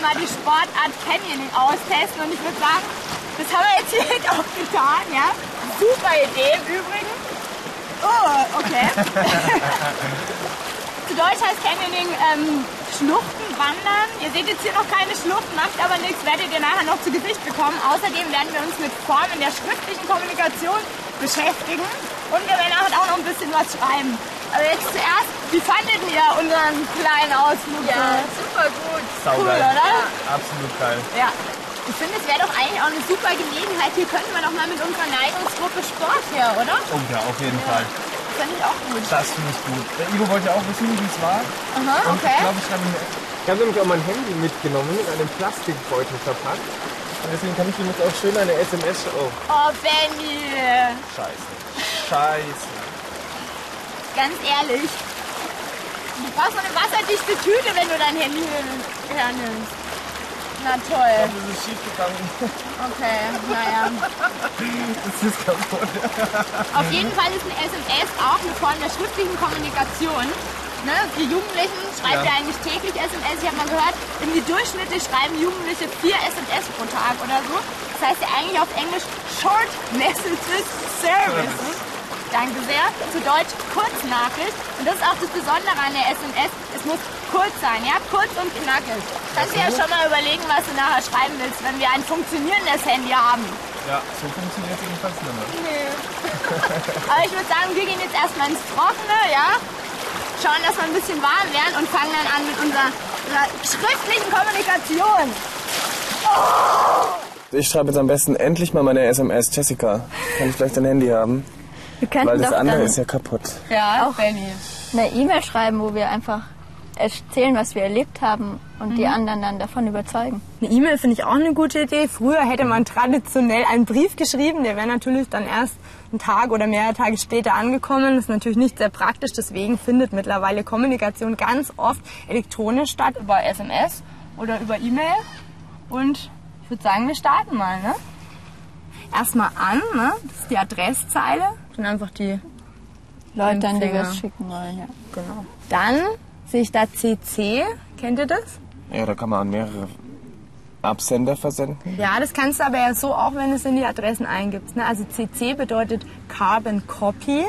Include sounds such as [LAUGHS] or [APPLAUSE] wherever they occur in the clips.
mal die Sportart Canyoning austesten und ich würde sagen, das haben wir jetzt hier [LAUGHS] auch getan, ja. Super Idee im Übrigen. Oh, okay. [LAUGHS] Zu Deutsch heißt Canyoning ähm, Schluchten wandern. Ihr seht jetzt hier noch keine Schluchten, macht aber nichts, werdet ihr nachher noch zu Gesicht bekommen. Außerdem werden wir uns mit Formen der schriftlichen Kommunikation beschäftigen und wir werden auch noch ein bisschen was schreiben. Aber jetzt zuerst, wie fandet ihr unseren kleinen Ausflug? Ja, super gut. Cool, Saugeil. oder? Absolut geil. Ja. Ich finde, es wäre doch eigentlich auch eine super Gelegenheit. Hier könnten wir doch mal mit unserer Neigungsgruppe Sport her, oder? Oh ja, auf jeden Fall. Finde ich auch gut. Das finde ich gut. Der Ivo wollte ja auch wissen, wie es war. Aha, Und okay. ich glaube, ich habe Ich habe nämlich auch mein Handy mitgenommen, in einem Plastikbeutel verpackt. Und deswegen kann ich ihm jetzt auch schön eine SMS oh, Oh, Benny. Scheiße. Scheiße. Ganz ehrlich. Du brauchst eine wasserdichte Tüte, wenn du dein Handy hernimmst. Na toll. Das ist schief gegangen. Okay, naja. Das ist kaputt. Auf jeden Fall ist eine SMS auch eine Form der schriftlichen Kommunikation. Ne? Die Jugendlichen schreiben ja. Ja. eigentlich täglich SMS. Ich habe mal gehört, irgendwie durchschnittlich schreiben Jugendliche vier SMS pro Tag oder so. Das heißt ja eigentlich auf Englisch Short Messages Services. Danke sehr. Zu Deutsch Kurznachricht. Und das ist auch das Besondere an der SMS. Es muss kurz sein, ja? Kurz und knackig. Kannst du ja schon mal überlegen, was du nachher schreiben willst, wenn wir ein funktionierendes Handy haben. Ja, so funktioniert es jedenfalls nicht mehr. Nee. [LAUGHS] Aber ich würde sagen, wir gehen jetzt erstmal ins Trockene, ja? Schauen, dass wir ein bisschen warm werden und fangen dann an mit unserer, unserer schriftlichen Kommunikation. Ich schreibe jetzt am besten endlich mal meine SMS. Jessica, kann ich gleich dein Handy haben? Wir könnten Weil das doch andere dann ist ja kaputt. Ja, auch Benny. eine E-Mail schreiben, wo wir einfach erzählen, was wir erlebt haben und die anderen dann davon überzeugen. Eine E-Mail finde ich auch eine gute Idee. Früher hätte man traditionell einen Brief geschrieben, der wäre natürlich dann erst einen Tag oder mehrere Tage später angekommen. Das ist natürlich nicht sehr praktisch, deswegen findet mittlerweile Kommunikation ganz oft elektronisch statt. Über SMS oder über E-Mail. Und ich würde sagen, wir starten mal, ne? Erstmal an, ne? das ist die Adresszeile. Dann einfach die, Leute, an die wir es schicken wollen, ja. genau. Dann sehe ich da CC. Kennt ihr das? Ja, da kann man an mehrere Absender versenden. Ja, das kannst du aber ja so auch, wenn du es in die Adressen eingibst. Ne? Also CC bedeutet Carbon Copy.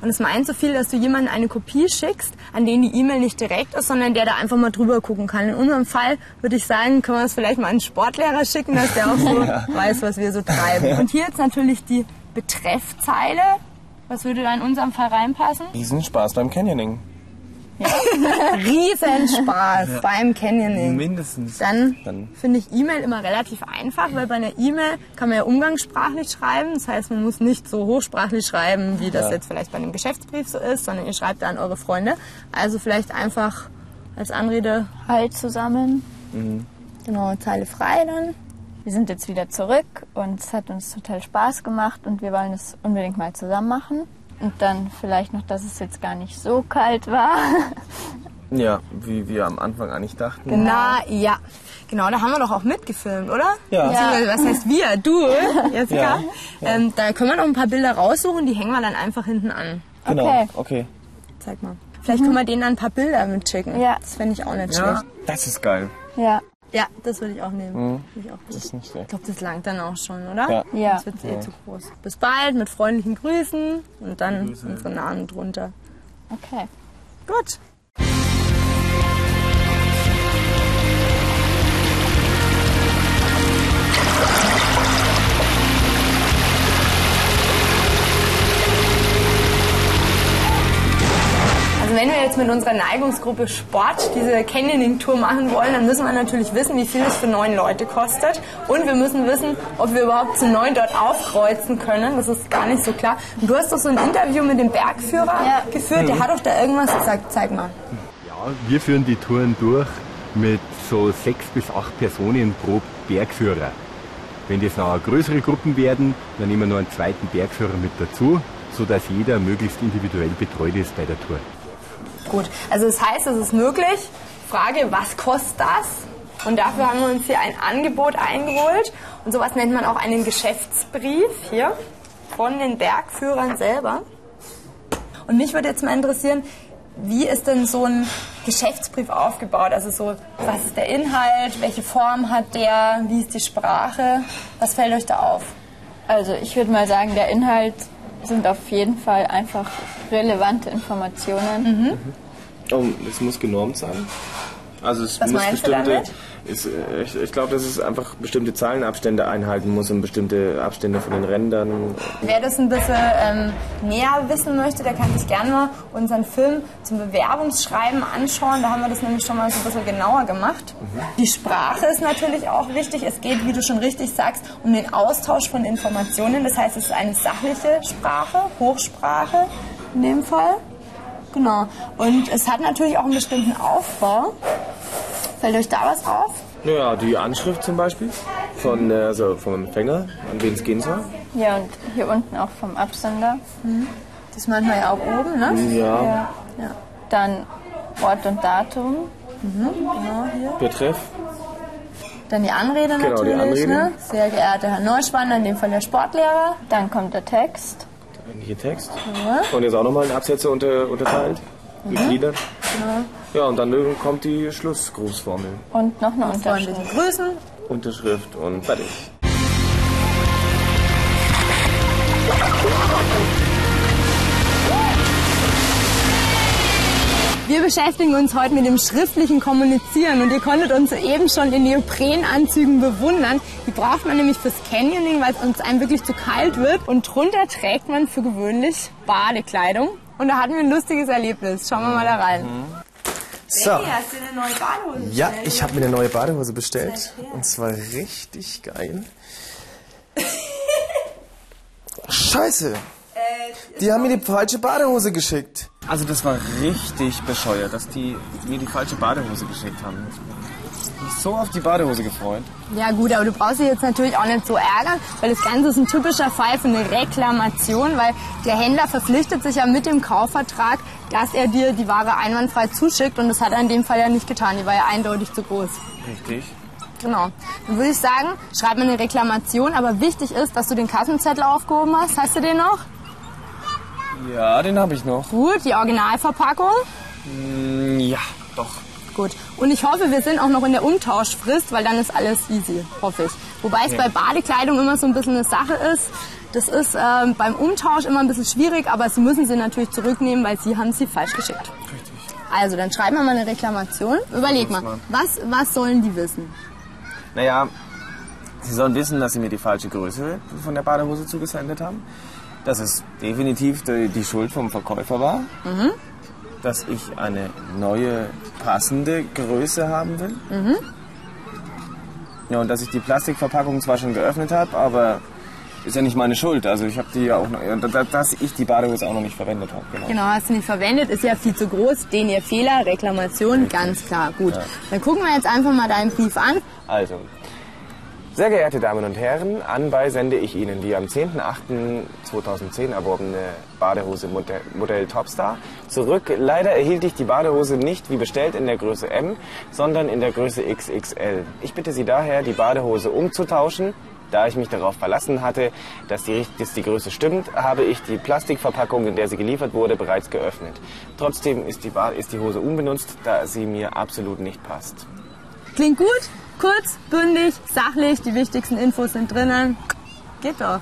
Und es meint so viel, dass du jemandem eine Kopie schickst, an den die E-Mail nicht direkt ist, sondern der da einfach mal drüber gucken kann. In unserem Fall würde ich sagen, können wir es vielleicht mal an einen Sportlehrer schicken, dass der auch so [LAUGHS] weiß, was wir so treiben. Und hier jetzt natürlich die Betreffzeile. Was würde da in unserem Fall reinpassen? Riesen Spaß beim Canyoning. Riesenspaß beim Canyoning. Mindestens. Dann, Dann- finde ich E-Mail immer relativ einfach, weil bei einer E-Mail kann man ja umgangssprachlich schreiben. Das heißt, man muss nicht so hochsprachlich schreiben, wie das Ja. jetzt vielleicht bei einem Geschäftsbrief so ist, sondern ihr schreibt da an eure Freunde. Also vielleicht einfach als Anrede, Halt zusammen. genau, Zeile frei dann. Wir sind jetzt wieder zurück und es hat uns total Spaß gemacht und wir wollen es unbedingt mal zusammen machen. Und dann vielleicht noch, dass es jetzt gar nicht so kalt war. [LAUGHS] Ja, wie wir am Anfang eigentlich dachten. Na ja, genau, da haben wir doch auch mitgefilmt, oder? Ja. Beziehungsweise, was heißt wir? Du, [LAUGHS] Jessica. Ja, Ähm, da können wir noch ein paar Bilder raussuchen, die hängen wir dann einfach hinten an. Genau, Okay. okay. Zeig mal. Vielleicht können wir denen dann ein paar Bilder mitschicken. Ja. Das fände ich auch nicht Ja. schlecht. Das ist geil. Ja, Ja, das würde ich auch nehmen. Finde Ich, auch. Das ist nicht ich schlecht. glaube, das langt dann auch schon, oder? Ja. Ja. Das wird eh zu groß. Bis bald, mit freundlichen Grüßen und dann unsere Namen drunter. okay. Gut. Also wenn wir jetzt mit unserer Neigungsgruppe Sport diese Canyoning-Tour machen wollen, dann müssen wir natürlich wissen, wie viel es für neun Leute kostet. Und wir müssen wissen, ob wir überhaupt zu neun dort aufkreuzen können. Das ist gar nicht so klar. Und du hast doch so ein Interview mit dem Bergführer Ja. geführt. Der hat doch da irgendwas gesagt. Zeig mal. Ja, wir führen die Touren durch mit so sechs bis acht Personen pro Bergführer. Wenn das noch größere Gruppen werden, dann nehmen wir noch einen zweiten Bergführer mit dazu, sodass jeder möglichst individuell betreut ist bei der Tour. Gut, also das heißt, es ist möglich. Frage, was kostet das? Und dafür haben wir uns hier ein Angebot eingeholt. Und sowas nennt man auch einen Geschäftsbrief hier von den Bergführern selber. Und mich würde jetzt mal interessieren, wie ist denn so ein Geschäftsbrief aufgebaut? Also so, was ist der Inhalt, welche Form hat der, wie ist die Sprache? Was fällt euch da auf? Also ich würde mal sagen, der Inhalt sind auf jeden Fall einfach relevante Informationen. Oh, es muss genormt sein. Also es Was muss meinst du bestimmte. damit? Ist, äh, ich ich glaube, dass es einfach bestimmte Zahlenabstände einhalten muss und bestimmte Abstände von den Rändern. Wer das ein bisschen ähm, näher wissen möchte, der kann sich gerne mal unseren Film zum Bewerbungsschreiben anschauen. Da haben wir das nämlich schon mal so ein bisschen genauer gemacht. Die Sprache ist natürlich auch wichtig. Es geht, wie du schon richtig sagst, um den Austausch von Informationen. Das heißt, es ist eine sachliche Sprache, Hochsprache in dem Fall. Genau. Und es hat natürlich auch einen bestimmten Aufbau. Fällt euch da was auf? Ja, die Anschrift zum Beispiel von, äh, also vom Empfänger, an wen es gehen soll. Ja, und hier unten auch vom Absender. Das ist manchmal ja auch oben, ne? Ja, Ja. Dann Ort und Datum. Betreff. Dann die Anrede Genau, die natürlich, Anrede. ne? Sehr geehrter Herr Neuschwander, in dem Fall der Sportlehrer. Dann kommt der Text. Hier Text. Und jetzt auch nochmal in Absätze unter, unterteilt. Gegliedert. Ja, und dann kommt die Schlussgrußformel. Und noch eine Unterschrift. Freundliche Grüßen. Unterschrift und fertig. Wir beschäftigen uns heute mit dem schriftlichen Kommunizieren und ihr konntet uns eben schon in Neoprenanzügen bewundern. Die braucht man nämlich fürs Canyoning, weil es uns einem wirklich zu kalt wird. Und drunter trägt man für gewöhnlich Badekleidung. Und da hatten wir ein lustiges Erlebnis. Schauen wir mal da rein. So, hast du eine neue Badehose ja, ich habe mir eine neue Badehose bestellt. Und zwar richtig geil. Scheiße. Die haben mir die falsche Badehose geschickt. Also das war richtig bescheuert, dass die mir die falsche Badehose geschickt haben. So auf die Badehose gefreut. Ja gut, aber du brauchst dich jetzt natürlich auch nicht so ärgern, weil das Ganze ist ein typischer Fall für eine Reklamation, weil der Händler verpflichtet sich ja mit dem Kaufvertrag, dass er dir die Ware einwandfrei zuschickt und das hat er in dem Fall ja nicht getan, die war ja eindeutig zu groß. Richtig. Genau. Dann würde ich sagen, schreib mir eine Reklamation, aber wichtig ist, dass du den Kassenzettel aufgehoben hast. Hast du den noch? Ja, den habe ich noch. Gut, die Originalverpackung. Mm, Ja, doch. Gut. Und ich hoffe, wir sind auch noch in der Umtauschfrist, weil dann ist alles easy, hoffe ich. Wobei es bei Badekleidung immer so ein bisschen eine Sache ist. Das ist ähm, beim Umtausch immer ein bisschen schwierig, aber Sie müssen sie natürlich zurücknehmen, weil Sie haben sie falsch geschickt. Also, dann schreiben wir mal eine Reklamation. Überleg mal, was, was sollen die wissen? Naja, Sie sollen wissen, dass Sie mir die falsche Größe von der Badehose zugesendet haben. Dass es definitiv die, die Schuld vom Verkäufer war. Dass ich eine neue, passende Größe haben will. Ja, und dass ich die Plastikverpackung zwar schon geöffnet habe, aber ist ja nicht meine Schuld. Also ich habe die ja auch noch, ja, da- dass ich die Badehose auch noch nicht verwendet habe. Genau. Genau, hast du nicht verwendet, ist ja viel zu groß. Den ihr Fehler, Reklamation, ganz klar. Gut, dann gucken wir jetzt einfach mal deinen Brief an. Also, sehr geehrte Damen und Herren, anbei sende ich Ihnen die am 10.08.2010 erworbene Badehose Modell, Topstar zurück. Leider erhielt ich die Badehose nicht wie bestellt in der Größe M, sondern in der Größe XXL. Ich bitte Sie daher, die Badehose umzutauschen. Da ich mich darauf verlassen hatte, dass die, dass die Größe stimmt, habe ich die Plastikverpackung, in der sie geliefert wurde, bereits geöffnet. Trotzdem ist die, ist die Hose unbenutzt, da sie mir absolut nicht passt. Klingt gut, kurz, bündig, sachlich, die wichtigsten Infos sind drinnen. Geht doch.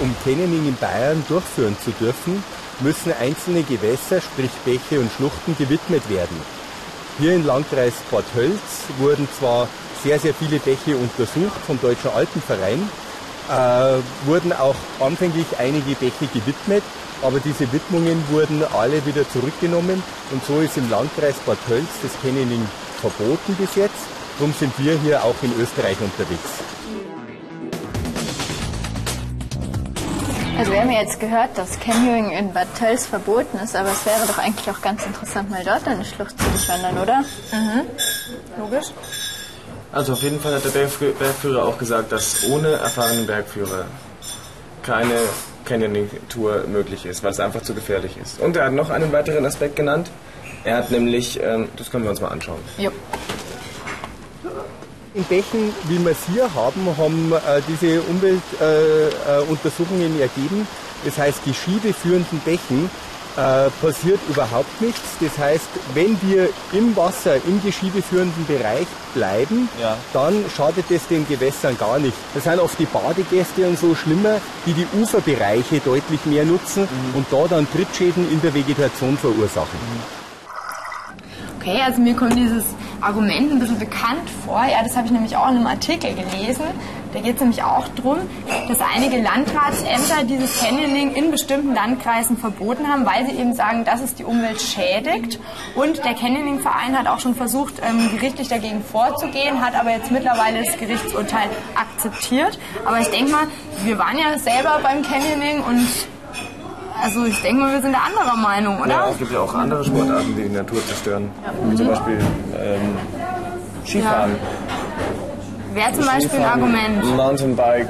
Um Canyoning in Bayern durchführen zu dürfen, müssen einzelne Gewässer, sprich Bäche und Schluchten, gewidmet werden. Hier im Landkreis Bad Hölz wurden zwar sehr, sehr viele Bäche untersucht vom Deutschen Alpenverein, äh, wurden auch anfänglich einige Bäche gewidmet, aber diese Widmungen wurden alle wieder zurückgenommen und so ist im Landkreis Bad Hölz das Canyoning verboten bis jetzt. Darum sind wir hier auch in Österreich unterwegs. Also wir haben ja jetzt gehört, dass Canyoning in Bad Tölz verboten ist, aber es wäre doch eigentlich auch ganz interessant, mal dort eine Schlucht zu bewandern, oder? Logisch. Also auf jeden Fall hat der Bergfü- Bergführer auch gesagt, dass ohne erfahrenen Bergführer keine Canyoning-Tour möglich ist, weil es einfach zu gefährlich ist. Und er hat noch einen weiteren Aspekt genannt. Er hat nämlich, ähm, das können wir uns mal anschauen. Jo. In Bächen, wie wir es hier haben, haben äh, diese Umweltuntersuchungen äh, Untersuchungen ergeben. Das heißt, die schiebeführenden Bächen äh, passiert überhaupt nichts. Das heißt, wenn wir im Wasser, im geschiebeführenden Bereich bleiben, Ja. dann schadet es den Gewässern gar nicht. Das sind oft die Badegäste und so schlimmer, die die Uferbereiche deutlich mehr nutzen und da dann Trittschäden in der Vegetation verursachen. Okay, also mir kommt dieses Argument ein bisschen bekannt vor. Ja, das habe ich nämlich auch in einem Artikel gelesen. Da geht es nämlich auch darum, dass einige Landratsämter dieses Canyoning in bestimmten Landkreisen verboten haben, weil sie eben sagen, dass es die Umwelt schädigt. Und der Canyoning-Verein hat auch schon versucht, ähm, gerichtlich dagegen vorzugehen, hat aber jetzt mittlerweile das Gerichtsurteil akzeptiert. Aber ich denke mal, wir waren ja selber beim Canyoning und also ich denke mal, wir sind da anderer Meinung, oder? Ja, es gibt ja auch andere Sportarten, die die Natur zerstören. Wie zum Beispiel ähm, Skifahren. Wäre zum Beispiel ein Argument. Mountainbike.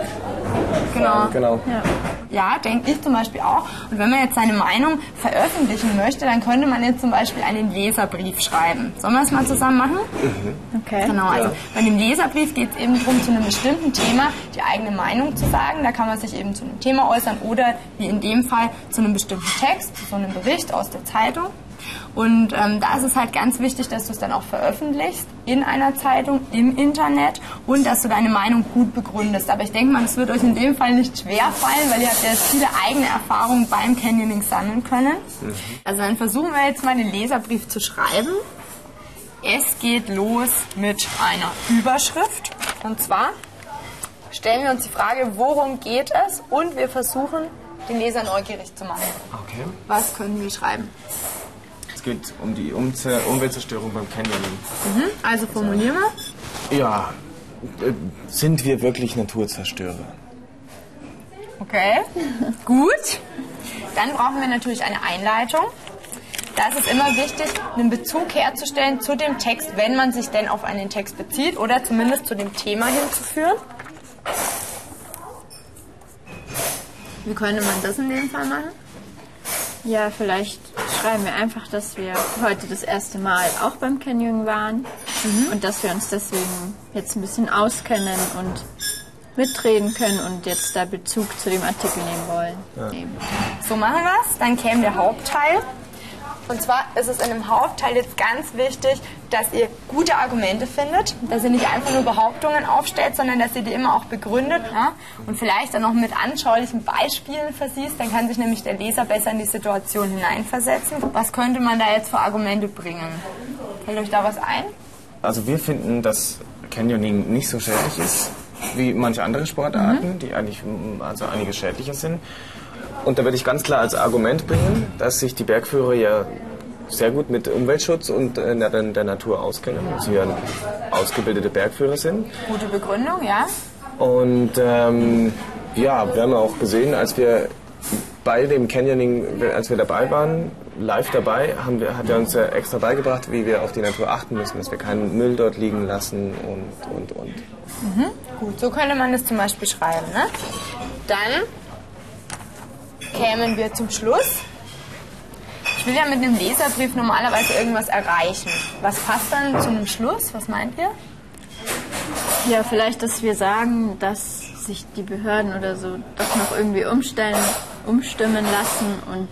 Genau. Genau. Ja, denke ich zum Beispiel auch. Und wenn man jetzt seine Meinung veröffentlichen möchte, dann könnte man jetzt zum Beispiel einen Leserbrief schreiben. Sollen wir das mal zusammen machen? Okay. Genau, also bei dem Leserbrief geht es eben darum, zu einem bestimmten Thema die eigene Meinung zu sagen. Da kann man sich eben zu einem Thema äußern oder wie in dem Fall zu einem bestimmten Text, zu so einem Bericht aus der Zeitung. Und ähm, da ist es halt ganz wichtig, dass du es dann auch veröffentlichst in einer Zeitung, im Internet und dass du deine Meinung gut begründest. Aber ich denke mal, es wird euch in dem Fall nicht schwer fallen, weil ihr habt ja jetzt viele eigene Erfahrungen beim Canyoning sammeln können. Also dann versuchen wir jetzt mal den Leserbrief zu schreiben. Es geht los mit einer Überschrift. Und zwar stellen wir uns die Frage, worum geht es? Und wir versuchen, den Leser neugierig zu machen. Okay. Was können wir schreiben? Es geht um die Umze Umweltzerstörung beim Canyoning. Also formulieren wir. Ja, äh, sind wir wirklich Naturzerstörer? Okay, [LAUGHS] gut. Dann brauchen wir natürlich eine Einleitung. Da ist es immer wichtig, einen Bezug herzustellen zu dem Text, wenn man sich denn auf einen Text bezieht oder zumindest zu dem Thema hinzuführen. Wie könnte man das in dem Fall machen? Ja, vielleicht schreiben wir einfach, dass wir heute das erste Mal auch beim Canyoning waren und dass wir uns deswegen jetzt ein bisschen auskennen und mitreden können und jetzt da Bezug zu dem Artikel nehmen wollen. Nehmen. So machen wir es. Dann käme der Hauptteil. Und zwar ist es in dem Hauptteil jetzt ganz wichtig, dass ihr gute Argumente findet, dass ihr nicht einfach nur Behauptungen aufstellt, sondern dass ihr die immer auch begründet ja? und vielleicht dann noch mit anschaulichen Beispielen versiehst. Dann kann sich nämlich der Leser besser in die Situation hineinversetzen. Was könnte man da jetzt für Argumente bringen? Fällt euch da was ein? Also wir finden, dass Canyoning nicht so schädlich ist wie manche andere Sportarten, die eigentlich also einige schädlicher sind. Und da würde ich ganz klar als Argument bringen, dass sich die Bergführer ja sehr gut mit Umweltschutz und äh, der, der Natur auskennen, dass sie ja ausgebildete Bergführer sind. Gute Begründung, ja? Und ähm, ja, wir haben auch gesehen, als wir bei dem Canyoning, als wir dabei waren, live dabei, haben wir, hat er uns ja extra beigebracht, wie wir auf die Natur achten müssen, dass wir keinen Müll dort liegen lassen und, und, und. Gut, so könnte man das zum Beispiel schreiben. Ne? Dann kämen wir zum Schluss. Ich will ja mit einem Leserbrief normalerweise irgendwas erreichen. Was passt dann zu einem Schluss? Was meint ihr? Ja, vielleicht, dass wir sagen, dass sich die Behörden oder so doch noch irgendwie umstellen, umstimmen lassen und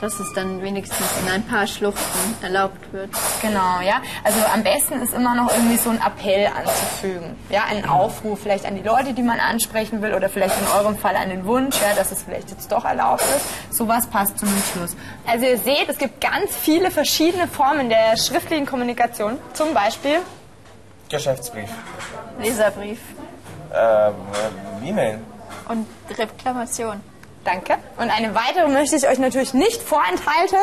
dass es dann wenigstens in ein paar Schluchten erlaubt wird. Genau, ja. Also am besten ist immer noch irgendwie so ein Appell anzufügen. Ja, einen Aufruf vielleicht an die Leute, die man ansprechen will oder vielleicht in eurem Fall einen Wunsch, ja, dass es vielleicht jetzt doch erlaubt ist. Sowas passt zum Schluss. Also ihr seht, es gibt ganz viele verschiedene Formen der schriftlichen Kommunikation. Zum Beispiel Geschäftsbrief. Leserbrief Ähm, äh, E-Mail. und Reklamation. Danke. Und eine weitere möchte ich euch natürlich nicht vorenthalten.